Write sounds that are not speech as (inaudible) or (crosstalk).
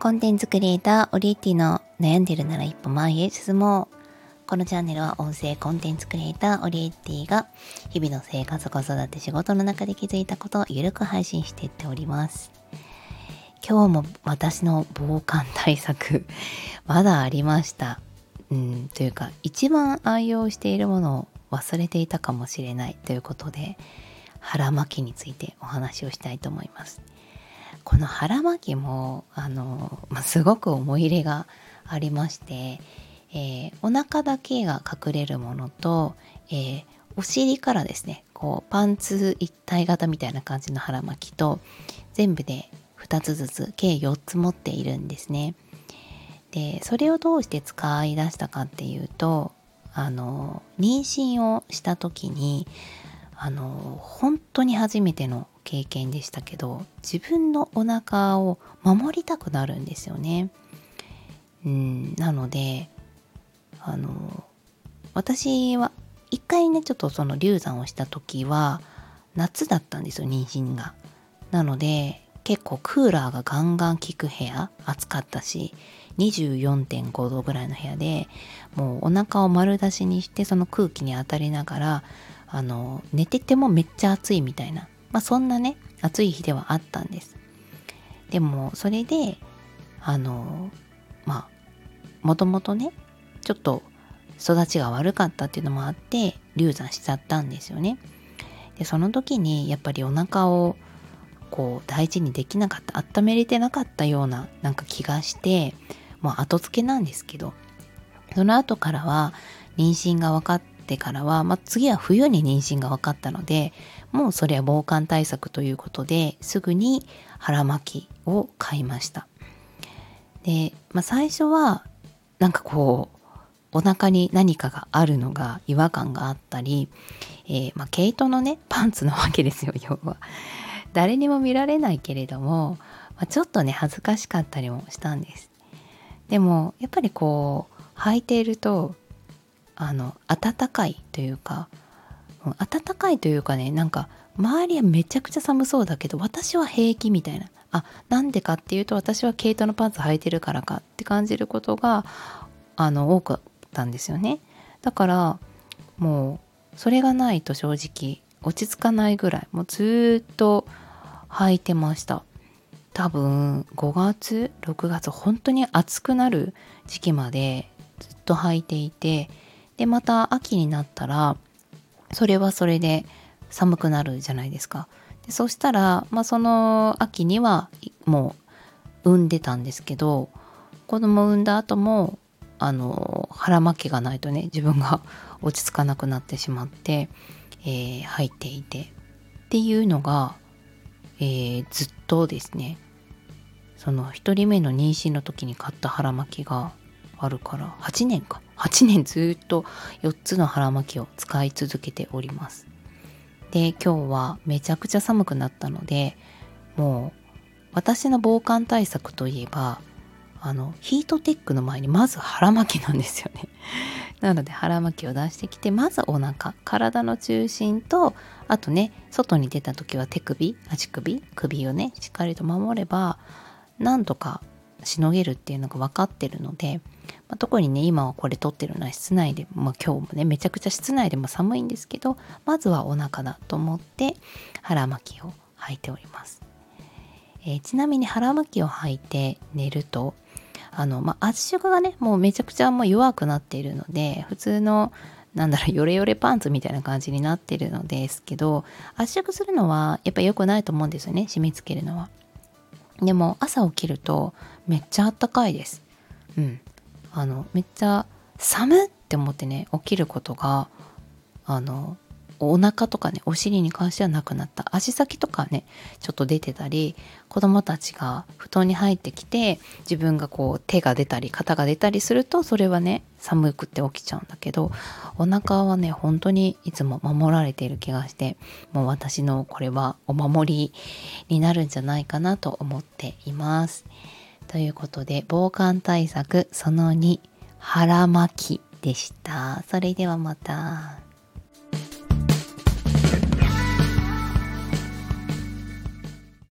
コンテンツクリエイターオリエティの悩んでるなら一歩前へ進もう。このチャンネルは音声コンテンツクリエイターオリエッティが日々の生活子育て仕事の中で気づいたことをゆるく配信していっております。今日も私の防寒対策まだありました。うん、というか一番愛用しているものを忘れていたかもしれないということで腹巻きについてお話をしたいと思います。この腹巻きもあの、まあ、すごく思い入れがありまして、えー、お腹だけが隠れるものと、えー、お尻からですねこうパンツ一体型みたいな感じの腹巻きと全部で2つずつ計4つ持っているんですね。でそれをどうして使い出したかっていうとあの妊娠をした時にあの本当に初めての経験でしたけど自分のお腹を守りたくなるんですよね。うんなのであの私は一回ねちょっとその流産をした時は夏だったんですよ妊娠が。なので結構クーラーがガンガン効く部屋暑かったし24.5度ぐらいの部屋でもうお腹を丸出しにしてその空気に当たりながらあの寝ててもめっちゃ暑いみたいな、まあ、そんなね暑い日ではあったんです。でもそれであのまあもともとねちょっと育ちが悪かったっていうのもあって流産しちゃったんですよね。でその時にやっぱりお腹をこう大事にできなかった温めれてなかったようななんか気がしてもう後付けなんですけどその後からは妊娠が分かってからは、まあ、次は冬に妊娠が分かったのでもうそれは防寒対策ということですぐに腹巻きを買いました。で、まあ、最初はなんかこうお腹に何かがあるのが違和感があったり、えー、まあ、毛糸のね (laughs) パンツのわけですよ要は。誰にも見られないけれども、まあ、ちょっとね恥ずかしかったりもしたんです。でもやっぱりこう履いているとあの暖かいというか暖かいというかねなんか周りはめちゃくちゃ寒そうだけど私は平気みたいな。あなんでかっていうと私は毛糸のパンツ履いてるからかって感じることがあの多かったんですよね。だからもうそれがないと正直落ち着かないぐらい。もうずっと履いてました。多分5月6月本当に暑くなる時期までずっと履いていてでまた秋になったらそれはそれで寒くなるじゃないですか。でそしたら、まあ、その秋にはもう産んでたんですけど子供産んだ後もあの腹巻きがないとね自分が落ち着かなくなってしまって、えー、入っていて。っていうのが、えー、ずっとですね。その1人目の妊娠の時に買った腹巻きがあるから8年か。8年ずっと4つの腹巻きを使い続けております。で今日はめちゃくちゃ寒くなったのでもう私の防寒対策といえばあのヒートテックの前にまず腹巻きなんですよね。(laughs) なので腹巻きを出してきてまずお腹体の中心とあとね外に出た時は手首足首首をねしっかりと守ればなんとかしのげるっていうのが分かってるのでまあ、特にね今はこれ撮ってるのは室内で、まあ、今日もねめちゃくちゃ室内でも寒いんですけどまずはお腹だと思って腹巻きを履いております、えー、ちなみに腹巻きを履いて寝るとあの、まあ、圧縮がねもうめちゃくちゃもう弱くなっているので普通のなんだろうヨレヨレパンツみたいな感じになってるのですけど圧縮するのはやっぱ良くないと思うんですよね締め付けるのは。でも朝起きるとめっちゃあったかいです。うん。あのめっちゃ寒って思ってね起きることがあのお腹とかねお尻に関してはなくなった足先とかねちょっと出てたり子供たちが布団に入ってきて自分がこう手が出たり肩が出たりするとそれはね寒くて起きちゃうんだけどお腹はね本当にいつも守られている気がしてもう私のこれはお守りになるんじゃないかなと思っています。ということで防寒対策その2腹巻きでした。それではまた。